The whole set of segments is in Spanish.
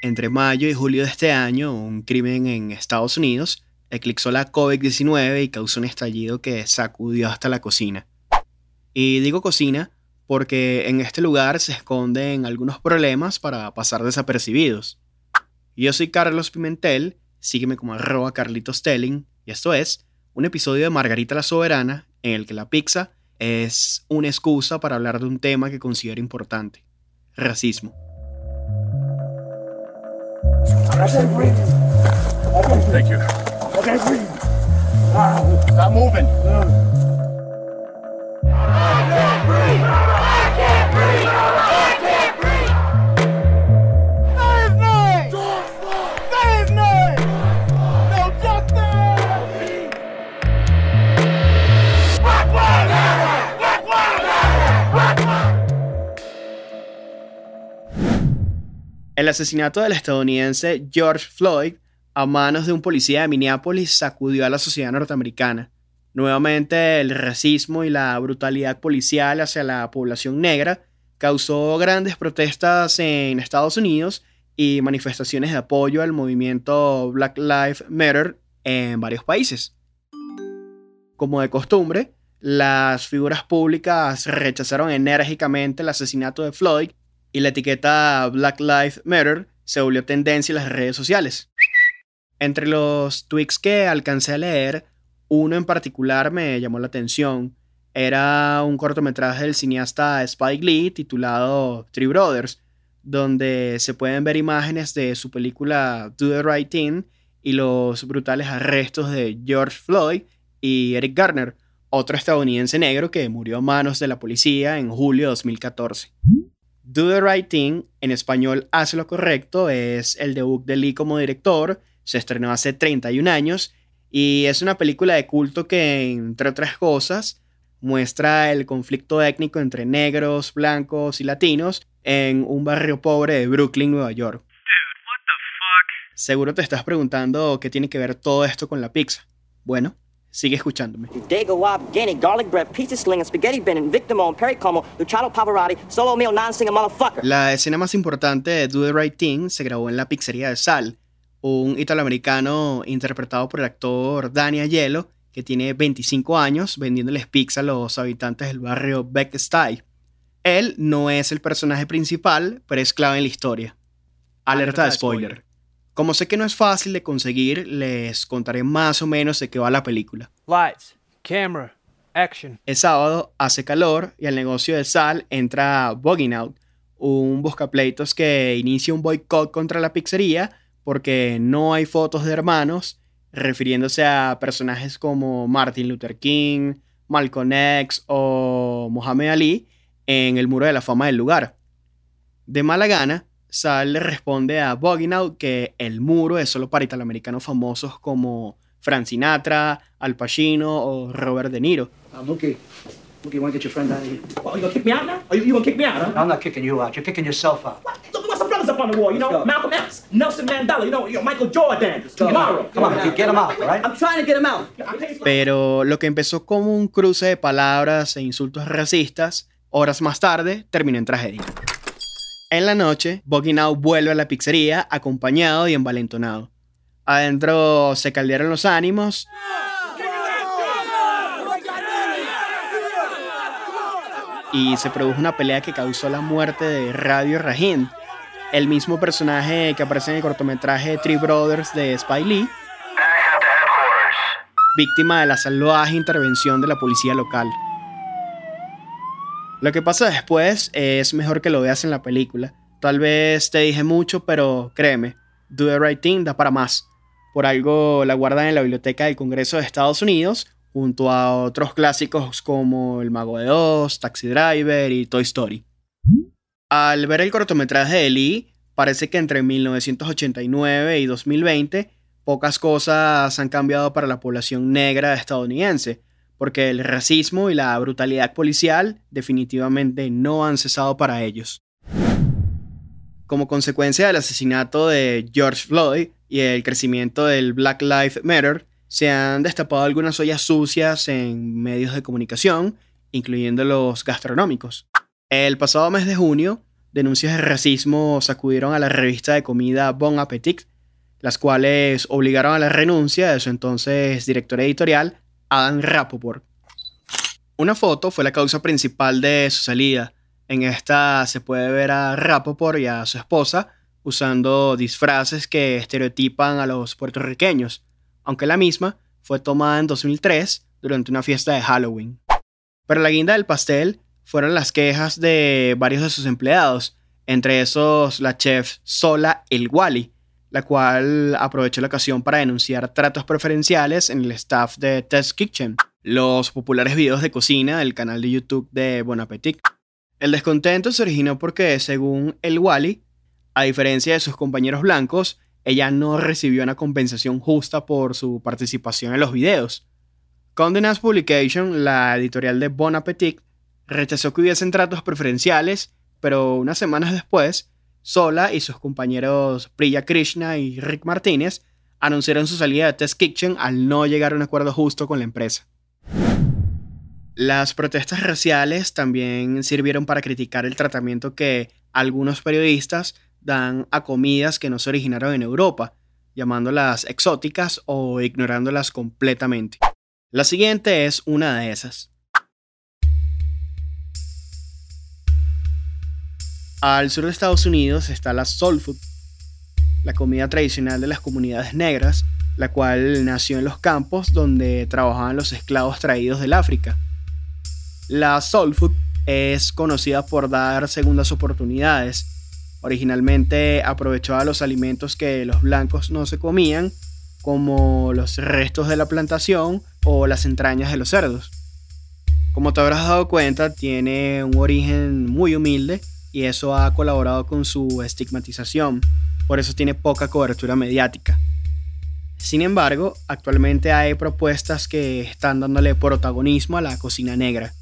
Entre mayo y julio de este año, un crimen en Estados Unidos eclipsó la COVID-19 y causó un estallido que sacudió hasta la cocina. Y digo cocina porque en este lugar se esconden algunos problemas para pasar desapercibidos. Yo soy Carlos Pimentel, sígueme como arroba Carlitos Telling, y esto es un episodio de Margarita la Soberana en el que la pizza es una excusa para hablar de un tema que considero importante, racismo. I can't breathe. Thank you. I can't breathe. Ah, stop moving. El asesinato del estadounidense George Floyd a manos de un policía de Minneapolis sacudió a la sociedad norteamericana. Nuevamente, el racismo y la brutalidad policial hacia la población negra causó grandes protestas en Estados Unidos y manifestaciones de apoyo al movimiento Black Lives Matter en varios países. Como de costumbre, las figuras públicas rechazaron enérgicamente el asesinato de Floyd y la etiqueta Black Lives Matter se volvió tendencia en las redes sociales. Entre los tweets que alcancé a leer, uno en particular me llamó la atención. Era un cortometraje del cineasta Spike Lee titulado Three Brothers, donde se pueden ver imágenes de su película Do the Right Thing y los brutales arrestos de George Floyd y Eric Garner, otro estadounidense negro que murió a manos de la policía en julio de 2014. Do the Right Thing, en español Haz lo correcto, es el debut de Lee como director, se estrenó hace 31 años y es una película de culto que, entre otras cosas, muestra el conflicto étnico entre negros, blancos y latinos en un barrio pobre de Brooklyn, Nueva York. Seguro te estás preguntando qué tiene que ver todo esto con la pizza. Bueno, Sigue escuchándome. Dago Wab, Guinea, garlic bread, pizza sling, spaghetti bending, Victimo, Perry Como, Luciano Pavarotti, solo meal, non-singer motherfucker. La escena más importante de Do the Right Thing se grabó en la pizzería de Sal, un italoamericano interpretado por el actor Danny Aiello, que tiene 25 años vendiéndoles pizza a los habitantes del barrio Beck-Stuy. Él no es el personaje principal, pero es clave en la historia. Alerta de spoiler. Como sé que no es fácil de conseguir, les contaré más o menos de qué va la película. Lights, camera, action. El sábado hace calor y al negocio de sal entra Bugging Out, un buscapleitos que inicia un boicot contra la pizzería porque no hay fotos de hermanos, refiriéndose a personajes como Martin Luther King, Malcolm X o Muhammad Ali en el muro de la fama del lugar. De mala gana, Sal le responde a Out que el muro es solo para italoamericanos famosos como Frank Sinatra, Al Pacino o Robert De Niro. Mookie, Mookie, want to get your friend out of here? Oh, you gonna kick me out now? Are you, you gonna kick me out, huh? I'm not kicking you out. You're kicking yourself out. What? Look, what's the brothers up on the wall? You know, Malcolm X, Nelson Mandela, you know, you know Michael Jordan, tomorrow. Come on, get him out, all right? I'm trying to get him out. Pero lo que empezó como un cruce de palabras e insultos racistas, horas más tarde terminó en tragedia. En la noche, Boginau vuelve a la pizzería acompañado y envalentonado. Adentro se caldearon los ánimos. Y se produjo una pelea que causó la muerte de Radio Rahim, el mismo personaje que aparece en el cortometraje Three Brothers de Spy Lee, víctima de la salvaje intervención de la policía local. Lo que pasa después es mejor que lo veas en la película. Tal vez te dije mucho, pero créeme, Do the Right Thing da para más. Por algo la guardan en la biblioteca del Congreso de Estados Unidos, junto a otros clásicos como El Mago de Oz, Taxi Driver y Toy Story. Al ver el cortometraje de Lee, parece que entre 1989 y 2020 pocas cosas han cambiado para la población negra estadounidense porque el racismo y la brutalidad policial definitivamente no han cesado para ellos. Como consecuencia del asesinato de George Floyd y el crecimiento del Black Lives Matter, se han destapado algunas ollas sucias en medios de comunicación, incluyendo los gastronómicos. El pasado mes de junio, denuncias de racismo sacudieron a la revista de comida Bon Appetit, las cuales obligaron a la renuncia de su entonces director editorial, Adam Rapoport. Una foto fue la causa principal de su salida. En esta se puede ver a Rapoport y a su esposa usando disfraces que estereotipan a los puertorriqueños, aunque la misma fue tomada en 2003 durante una fiesta de Halloween. Pero la guinda del pastel fueron las quejas de varios de sus empleados, entre esos la chef Sola El Wally, la cual aprovechó la ocasión para denunciar tratos preferenciales en el staff de Test Kitchen, los populares videos de cocina del canal de YouTube de Bon Appetit. El descontento se originó porque, según El Wally, a diferencia de sus compañeros blancos, ella no recibió una compensación justa por su participación en los videos. Condé Nast Publication, la editorial de Bon Appetit, rechazó que hubiesen tratos preferenciales, pero unas semanas después, Sola y sus compañeros Priya Krishna y Rick Martínez anunciaron su salida de Test Kitchen al no llegar a un acuerdo justo con la empresa. Las protestas raciales también sirvieron para criticar el tratamiento que algunos periodistas dan a comidas que no se originaron en Europa, llamándolas exóticas o ignorándolas completamente. La siguiente es una de esas. Al sur de Estados Unidos está la soul food, la comida tradicional de las comunidades negras, la cual nació en los campos donde trabajaban los esclavos traídos del África. La soul food es conocida por dar segundas oportunidades. Originalmente aprovechaba los alimentos que los blancos no se comían, como los restos de la plantación o las entrañas de los cerdos. Como te habrás dado cuenta, tiene un origen muy humilde y eso ha colaborado con su estigmatización, por eso tiene poca cobertura mediática. Sin embargo, actualmente hay propuestas que están dándole protagonismo a la cocina negra.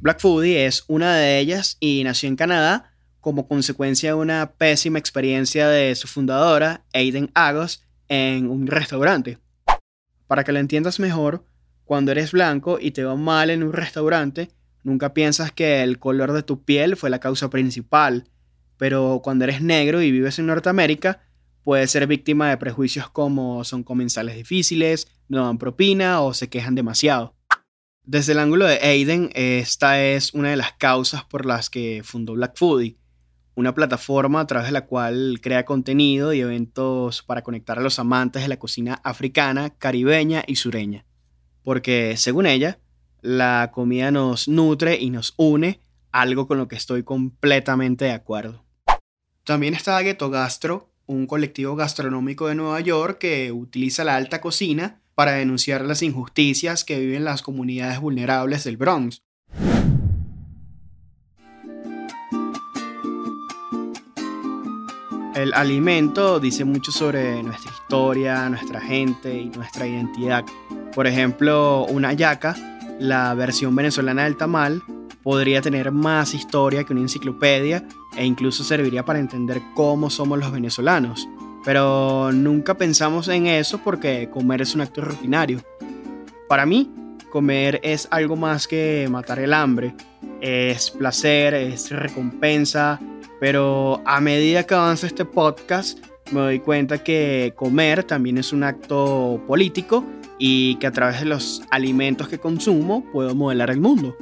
Black Foodie es una de ellas y nació en Canadá como consecuencia de una pésima experiencia de su fundadora, Aiden Agos, en un restaurante. Para que lo entiendas mejor, cuando eres blanco y te va mal en un restaurante, Nunca piensas que el color de tu piel fue la causa principal, pero cuando eres negro y vives en Norteamérica, puedes ser víctima de prejuicios como son comensales difíciles, no dan propina o se quejan demasiado. Desde el ángulo de Aiden, esta es una de las causas por las que fundó Black Foodie, una plataforma a través de la cual crea contenido y eventos para conectar a los amantes de la cocina africana, caribeña y sureña. Porque, según ella, la comida nos nutre y nos une, algo con lo que estoy completamente de acuerdo. También está Ghetto Gastro, un colectivo gastronómico de Nueva York que utiliza la alta cocina para denunciar las injusticias que viven las comunidades vulnerables del Bronx. El alimento dice mucho sobre nuestra historia, nuestra gente y nuestra identidad. Por ejemplo, una yaca la versión venezolana del tamal podría tener más historia que una enciclopedia e incluso serviría para entender cómo somos los venezolanos. Pero nunca pensamos en eso porque comer es un acto rutinario. Para mí, comer es algo más que matar el hambre. Es placer, es recompensa, pero a medida que avanza este podcast me doy cuenta que comer también es un acto político y que a través de los alimentos que consumo puedo modelar el mundo.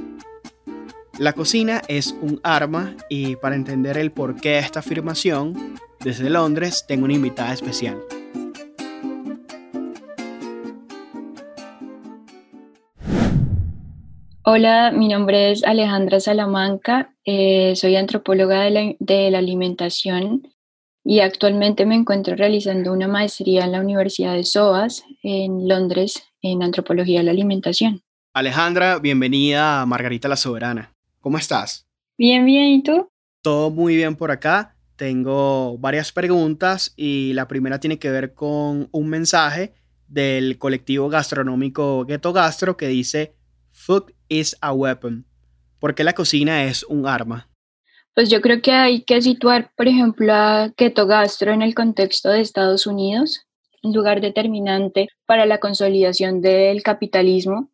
La cocina es un arma y para entender el porqué de esta afirmación, desde Londres tengo una invitada especial. Hola, mi nombre es Alejandra Salamanca, eh, soy antropóloga de la, de la alimentación y actualmente me encuentro realizando una maestría en la Universidad de SOAS en Londres en antropología de la alimentación. Alejandra, bienvenida a Margarita la Soberana. ¿Cómo estás? Bien, bien, ¿y tú? Todo muy bien por acá. Tengo varias preguntas y la primera tiene que ver con un mensaje del colectivo gastronómico Ghetto Gastro que dice Food is a weapon. ¿Por qué la cocina es un arma? Pues yo creo que hay que situar, por ejemplo, a Keto Gastro en el contexto de Estados Unidos, un lugar determinante para la consolidación del capitalismo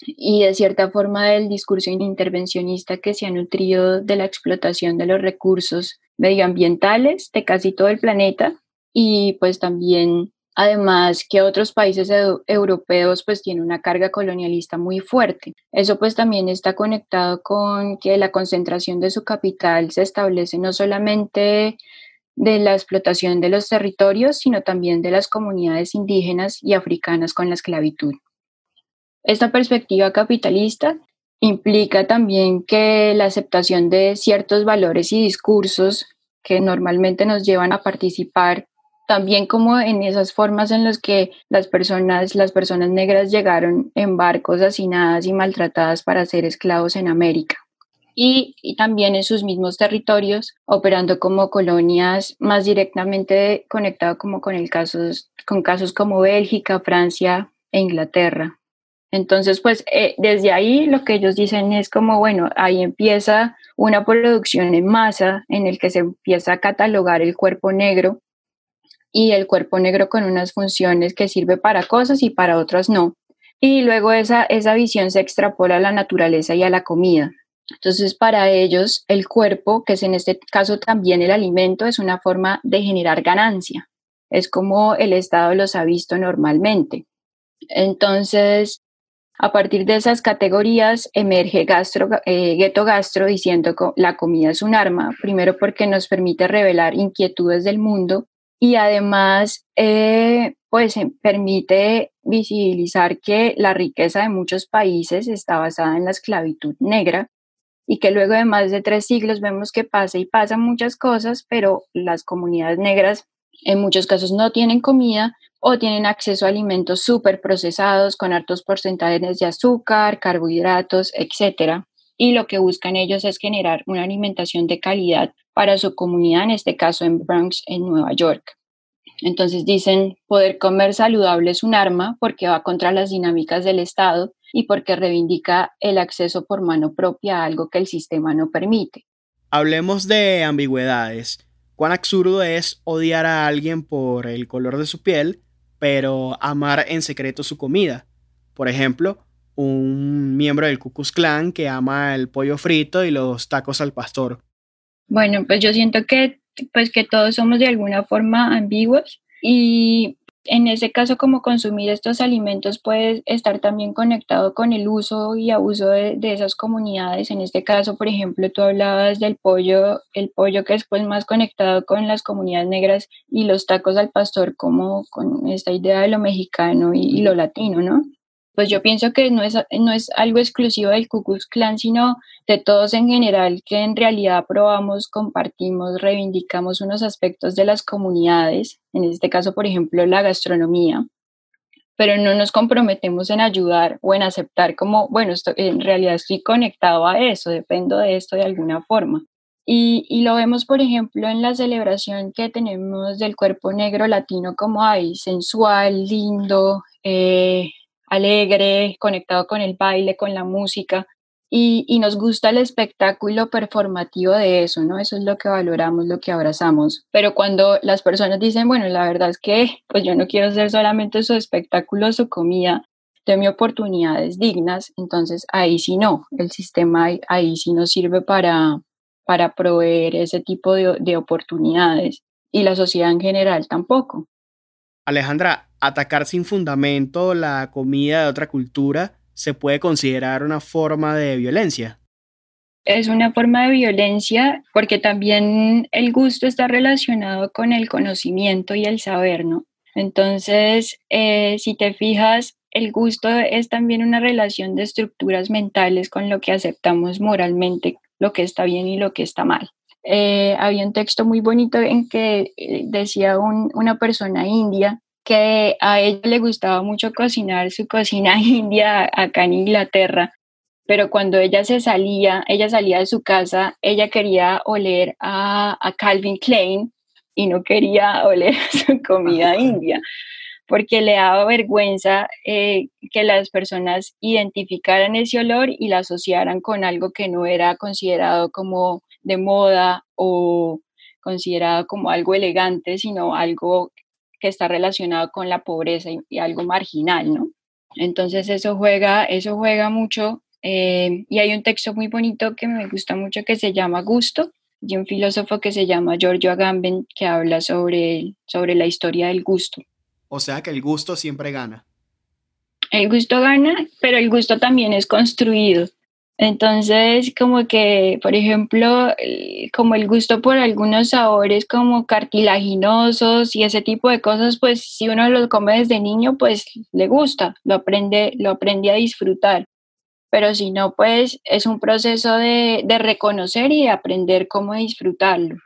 y de cierta forma del discurso intervencionista que se ha nutrido de la explotación de los recursos medioambientales de casi todo el planeta y pues también además que otros países europeos pues tienen una carga colonialista muy fuerte. Eso pues también está conectado con que la concentración de su capital se establece no solamente de la explotación de los territorios, sino también de las comunidades indígenas y africanas con la esclavitud. Esta perspectiva capitalista implica también que la aceptación de ciertos valores y discursos que normalmente nos llevan a participar también como en esas formas en las que las personas, las personas negras llegaron en barcos hacinadas y maltratadas para ser esclavos en América. Y, también en sus mismos territorios, operando como colonias más directamente conectado como con, el casos, con casos como Bélgica, Francia e Inglaterra. Entonces, pues eh, desde ahí lo que ellos dicen es como, bueno, ahí empieza una producción en masa en el que se empieza a catalogar el cuerpo negro y el cuerpo negro con unas funciones que sirve para cosas y para otras no. Y luego esa, esa visión se extrapola a la naturaleza y a la comida. Entonces, para ellos, el cuerpo, que es en este caso también el alimento, es una forma de generar ganancia. Es como el Estado los ha visto normalmente. Entonces, a partir de esas categorías emerge gastro, eh, Ghetto Gastro diciendo que la comida es un arma, primero porque nos permite revelar inquietudes del mundo y además eh, pues permite visibilizar que la riqueza de muchos países está basada en la esclavitud negra y que luego de más de tres siglos vemos que pasa y pasan muchas cosas, pero las comunidades negras en muchos casos no tienen comida o tienen acceso a alimentos súper procesados con altos porcentajes de azúcar, carbohidratos, etc. Y lo que buscan ellos es generar una alimentación de calidad para su comunidad, en este caso en Bronx, en Nueva York. Entonces dicen, poder comer saludable es un arma porque va contra las dinámicas del Estado y porque reivindica el acceso por mano propia a algo que el sistema no permite. Hablemos de ambigüedades. ¿Cuán absurdo es odiar a alguien por el color de su piel, pero amar en secreto su comida? Por ejemplo, un miembro del Ku Klan que ama el pollo frito y los tacos al pastor. Bueno, pues yo siento que, pues que todos somos de alguna forma ambiguos y en ese caso como consumir estos alimentos puede estar también conectado con el uso y abuso de, esas comunidades. En este caso, por ejemplo, tú hablabas del pollo, el pollo que es pues más conectado con las comunidades negras y los tacos al pastor como con esta idea de lo mexicano y lo latino, ¿no? Pues yo pienso que no es, no es algo exclusivo del Ku Klan, sino de todos en general, que en realidad probamos, compartimos, reivindicamos unos aspectos de las comunidades, en este caso, por ejemplo, la gastronomía, pero no nos comprometemos en ayudar o en aceptar como, bueno, en realidad estoy conectado a eso, dependo de esto de alguna forma. Y, y, lo vemos, por ejemplo, en la celebración que tenemos del cuerpo negro latino como hay, sensual, lindo, eh, alegre, conectado con el baile, con la música, y, nos gusta el espectáculo performativo de eso, ¿no? Eso es lo que valoramos, lo que abrazamos. Pero cuando las personas dicen, bueno, la verdad es que pues yo no quiero ser solamente su espectáculo, su comida, mi oportunidades dignas, entonces ahí sí no, el sistema ahí, sí no sirve para, para proveer ese tipo de, de oportunidades y la sociedad en general tampoco. Alejandra, atacar sin fundamento la comida de otra cultura se puede considerar una forma de violencia. Es una forma de violencia porque también el gusto está relacionado con el conocimiento y el saber, ¿no? Entonces, eh, si te fijas, el gusto es también una relación de estructuras mentales con lo que aceptamos moralmente, lo que está bien y lo que está mal. Eh, había un texto muy bonito en que eh, decía una persona india que a ella le gustaba mucho cocinar su cocina india acá en Inglaterra, pero cuando ella se salía, ella salía de su casa, ella quería oler a, Calvin Klein y no quería oler su comida india, porque le daba vergüenza eh, que las personas identificaran ese olor y la asociaran con algo que no era considerado como de moda o considerado como algo elegante, sino algo que está relacionado con la pobreza y, algo marginal, ¿no? Entonces eso juega, eso juega mucho eh, y hay un texto muy bonito que me gusta mucho que se llama Gusto, y un filósofo que se llama Giorgio Agamben que habla sobre, sobre la historia del gusto. O sea que el gusto siempre gana. El gusto gana, pero el gusto también es construido. Entonces, como que, por ejemplo, como el gusto por algunos sabores como cartilaginosos y ese tipo de cosas, pues si uno los come desde niño, pues le gusta, lo aprende, lo aprende a disfrutar pero si no, pues es un proceso de, reconocer y de aprender cómo disfrutarlo.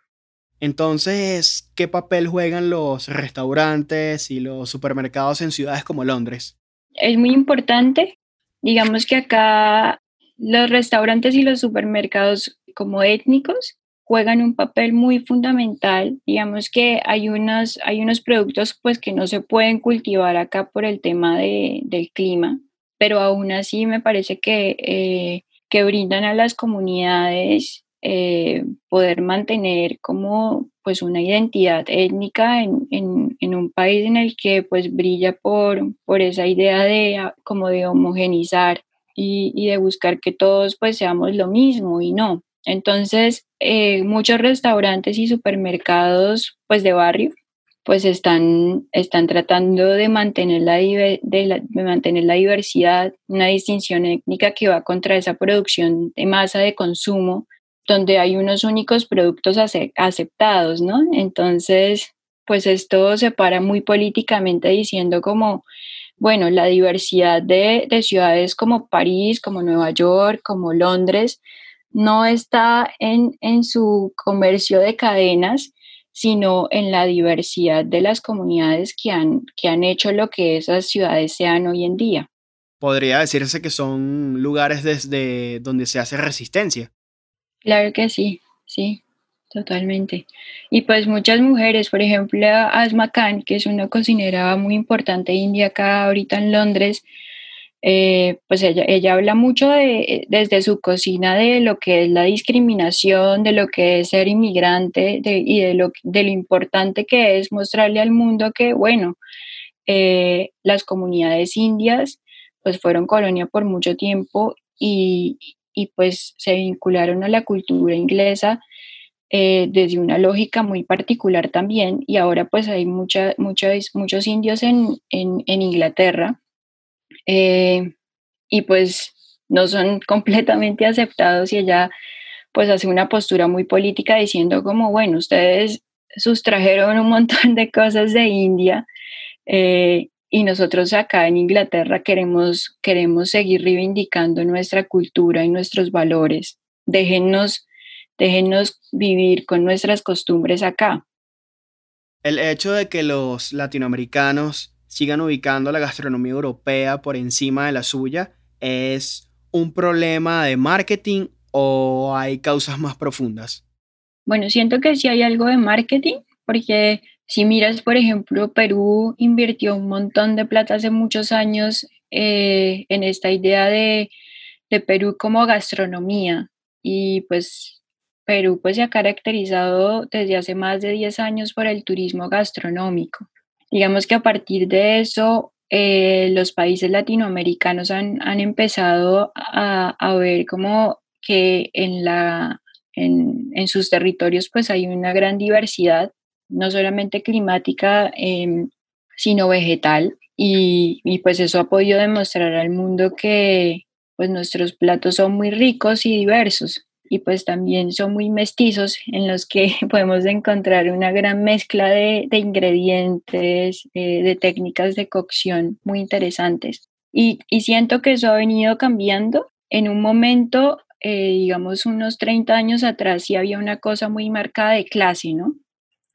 Entonces, ¿qué papel juegan los restaurantes y los supermercados en ciudades como Londres? Es muy importante. Digamos que acá los restaurantes y los supermercados como étnicos juegan un papel muy fundamental. Digamos que hay, unos, hay unos productos pues que no se pueden cultivar acá por el tema de, del clima pero aún así me parece que, eh, que brindan a las comunidades eh, poder mantener como pues una identidad étnica en, en, un país en el que pues brilla por, por esa idea de ah, como de homogenizar y, de buscar que todos pues seamos lo mismo y no. Entonces, eh, muchos restaurantes y supermercados pues de barrio pues están, están tratando de mantener, la, de, mantener la diversidad, una distinción étnica que va contra esa producción de masa de consumo, donde hay unos únicos productos aceptados, ¿no? Entonces, pues esto se para muy políticamente diciendo como, bueno, la diversidad de, de ciudades como París, como Nueva York, como Londres, no está en, en su comercio de cadenas, sino en la diversidad de las comunidades que han, que han hecho lo que esas ciudades sean hoy en día. Podría decirse que son lugares desde donde se hace resistencia. Claro que sí, sí, totalmente. Y pues muchas mujeres, por ejemplo, Asma Khan, que es una cocinera muy importante india acá ahorita en Londres, eh, pues ella, ella, habla mucho de, desde su cocina de lo que es la discriminación, de lo que es ser inmigrante y de lo, de lo importante que es mostrarle al mundo que, bueno, eh, las comunidades indias pues fueron colonia por mucho tiempo y, y pues se vincularon a la cultura inglesa eh, desde una lógica muy particular también y ahora pues hay mucha, muchos indios en, en, en Inglaterra eh, y pues no son completamente aceptados y ella pues hace una postura muy política diciendo como, bueno, ustedes sustrajeron un montón de cosas de India eh, y nosotros acá en Inglaterra queremos, queremos seguir reivindicando nuestra cultura y nuestros valores. Déjennos, déjennos vivir con nuestras costumbres acá. El hecho de que los latinoamericanos sigan ubicando la gastronomía europea por encima de la suya? ¿Es un problema de marketing o hay causas más profundas? Bueno, siento que sí hay algo de marketing, porque si miras, por ejemplo, Perú invirtió un montón de plata hace muchos años eh, en esta idea de, de Perú como gastronomía y pues Perú pues se ha caracterizado desde hace más de 10 años por el turismo gastronómico. Digamos que a partir de eso, eh, los países latinoamericanos han, han empezado a, a, ver como que en, la, en, en, sus territorios pues hay una gran diversidad, no solamente climática, eh, sino vegetal. Y, y, pues eso ha podido demostrar al mundo que pues nuestros platos son muy ricos y diversos y pues también son muy mestizos en los que podemos encontrar una gran mezcla de, ingredientes, eh, de técnicas de cocción muy interesantes. Y, siento que eso ha venido cambiando. En un momento, eh, digamos unos 30 años atrás, sí había una cosa muy marcada de clase, ¿no?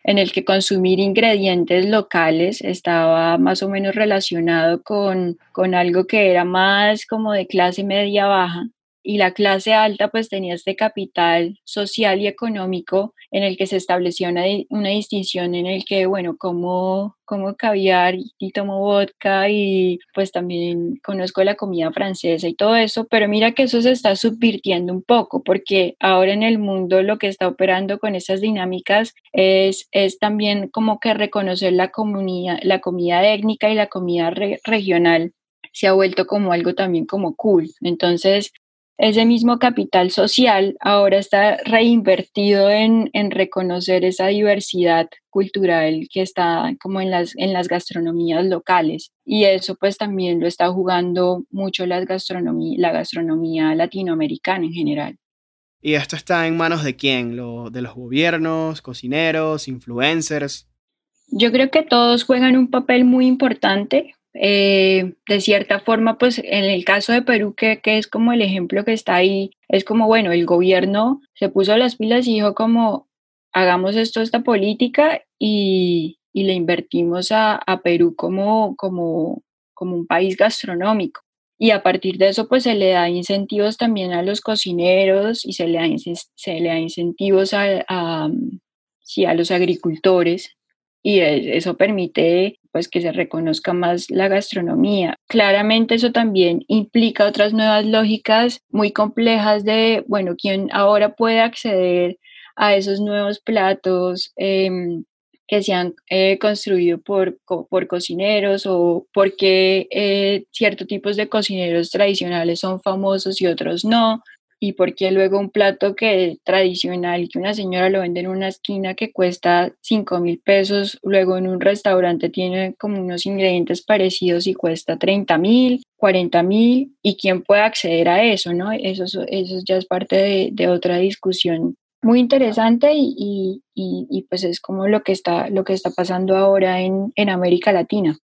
En el que consumir ingredientes locales estaba más o menos relacionado con, con algo que era más como de clase media baja y la clase alta pues tenía este capital social y económico en el que se establecía una, una distinción en el que, bueno, como, como caviar y tomo vodka y pues también conozco la comida francesa y todo eso, pero mira que eso se está subvirtiendo un poco porque ahora en el mundo lo que está operando con esas dinámicas es, es también como que reconocer la, comunidad, la comida étnica y la comida regional se ha vuelto como algo también como cool. Entonces, ese mismo capital social ahora está reinvertido en, en, reconocer esa diversidad cultural que está como en las, en las gastronomías locales. Y eso pues también lo está jugando mucho la gastronomía, la gastronomía latinoamericana en general. ¿Y esto está en manos de quién? ¿Lo, ¿De los gobiernos, cocineros, influencers? Yo creo que todos juegan un papel muy importante eh, de cierta forma, pues en el caso de Perú, que, que, es como el ejemplo que está ahí, es como, bueno, el gobierno se puso las pilas y dijo como, hagamos esto, esta política y, y le invertimos a, a, Perú como, como, como un país gastronómico. Y a partir de eso, pues se le da incentivos también a los cocineros y se le da, se le da incentivos a, a, sí, a los agricultores y eso permite pues que se reconozca más la gastronomía. Claramente eso también implica otras nuevas lógicas muy complejas de, bueno, quién ahora puede acceder a esos nuevos platos em, que se han eh, construido por, por cocineros o porque eh, ciertos tipos de cocineros tradicionales son famosos y otros no y porque luego un plato que tradicional que una señora lo vende en una esquina que cuesta 5 mil pesos, luego en un restaurante tiene como unos ingredientes parecidos y cuesta 30 mil, 40 mil, y quién puede acceder a eso, ¿no? Eso, eso ya es parte de, de otra discusión muy interesante y, y, y, pues es como lo que está, lo que está pasando ahora en, en América Latina.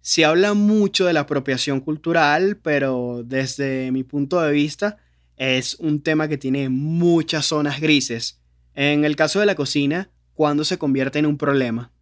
Se habla mucho de la apropiación cultural, pero desde mi punto de vista, es un tema que tiene muchas zonas grises. En el caso de la cocina, ¿cuándo se convierte en un problema?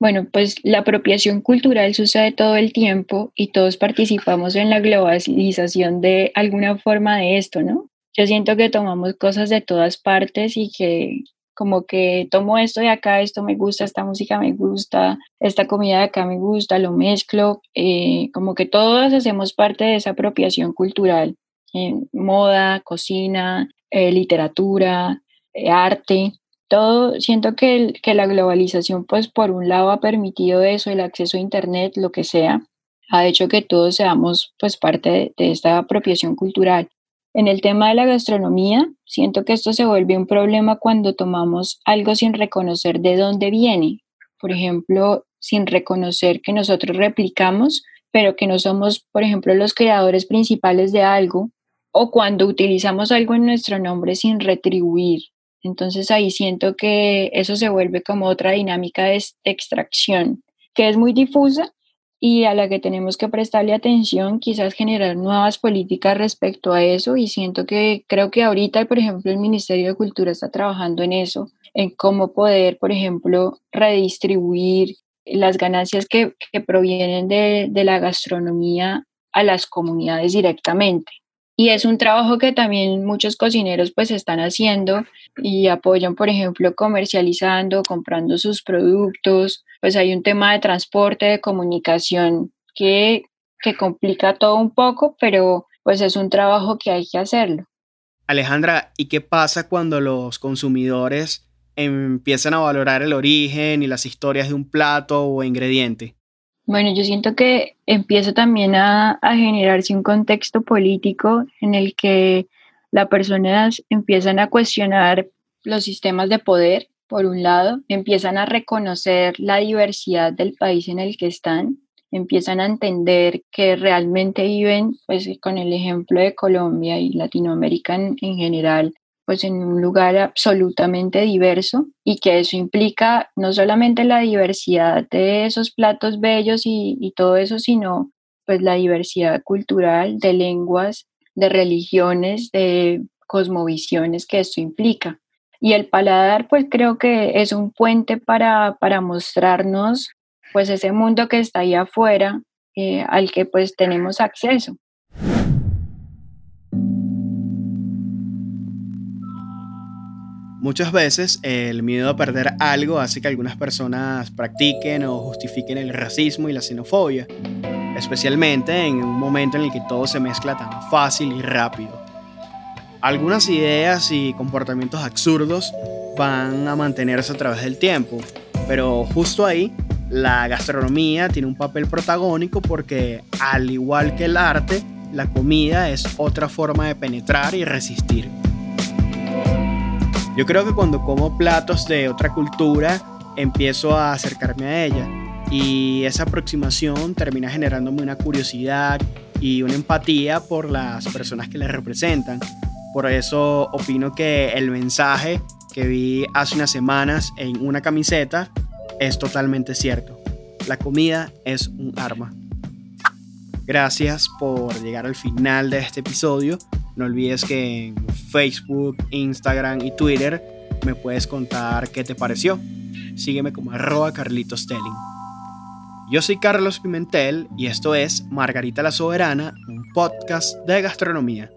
Bueno, pues la apropiación cultural sucede todo el tiempo y todos participamos en la globalización de alguna forma de esto, ¿no? Yo siento que tomamos cosas de todas partes y que como que tomo esto de acá, esto me gusta, esta música me gusta, esta comida de acá me gusta, lo mezclo, eh, como que todos hacemos parte de esa apropiación cultural en moda, cocina, eh, literatura, eh, arte, todo, siento que, que, la globalización, pues por un lado ha permitido eso, el acceso a Internet, lo que sea, ha hecho que todos seamos pues parte de, de esta apropiación cultural. En el tema de la gastronomía, siento que esto se vuelve un problema cuando tomamos algo sin reconocer de dónde viene. Por ejemplo, sin reconocer que nosotros replicamos, pero que no somos, por ejemplo, los creadores principales de algo, o cuando utilizamos algo en nuestro nombre sin retribuir. Entonces ahí siento que eso se vuelve como otra dinámica de extracción, que es muy difusa y a la que tenemos que prestarle atención, quizás generar nuevas políticas respecto a eso y siento que creo que ahorita, por ejemplo, el Ministerio de Cultura está trabajando en eso, en cómo poder, por ejemplo, redistribuir las ganancias que, que provienen de, de la gastronomía a las comunidades directamente. Y es un trabajo que también muchos cocineros pues están haciendo y apoyan, por ejemplo, comercializando, comprando sus productos. Pues hay un tema de transporte, de comunicación que, que complica todo un poco, pero pues es un trabajo que hay que hacerlo. Alejandra, ¿y qué pasa cuando los consumidores empiezan a valorar el origen y las historias de un plato o ingrediente? Bueno, yo siento que empieza también a, a, generarse un contexto político en el que las personas empiezan a cuestionar los sistemas de poder, por un lado, empiezan a reconocer la diversidad del país en el que están, empiezan a entender que realmente viven, pues con el ejemplo de Colombia y Latinoamérica en, en general, pues en un lugar absolutamente diverso y que eso implica no solamente la diversidad de esos platos bellos y, todo eso, sino pues la diversidad cultural de lenguas, de religiones, de cosmovisiones que esto implica. Y el paladar pues creo que es un puente para, para mostrarnos pues ese mundo que está ahí afuera eh, al que pues tenemos acceso. Muchas veces el miedo a perder algo hace que algunas personas practiquen o justifiquen el racismo y la xenofobia, especialmente en un momento en el que todo se mezcla tan fácil y rápido. Algunas ideas y comportamientos absurdos van a mantenerse a través del tiempo, pero justo ahí la gastronomía tiene un papel protagónico porque al igual que el arte, la comida es otra forma de penetrar y resistir. Yo creo que cuando como platos de otra cultura, empiezo a acercarme a ella y esa aproximación termina generándome una curiosidad y una empatía por las personas que le representan. Por eso opino que el mensaje que vi hace unas semanas en una camiseta es totalmente cierto. La comida es un arma. Gracias por llegar al final de este episodio. No olvides que en Facebook, Instagram y Twitter me puedes contar qué te pareció. Sígueme como arroba Carlitos Telling. Yo soy Carlos Pimentel y esto es Margarita la Soberana, un podcast de gastronomía.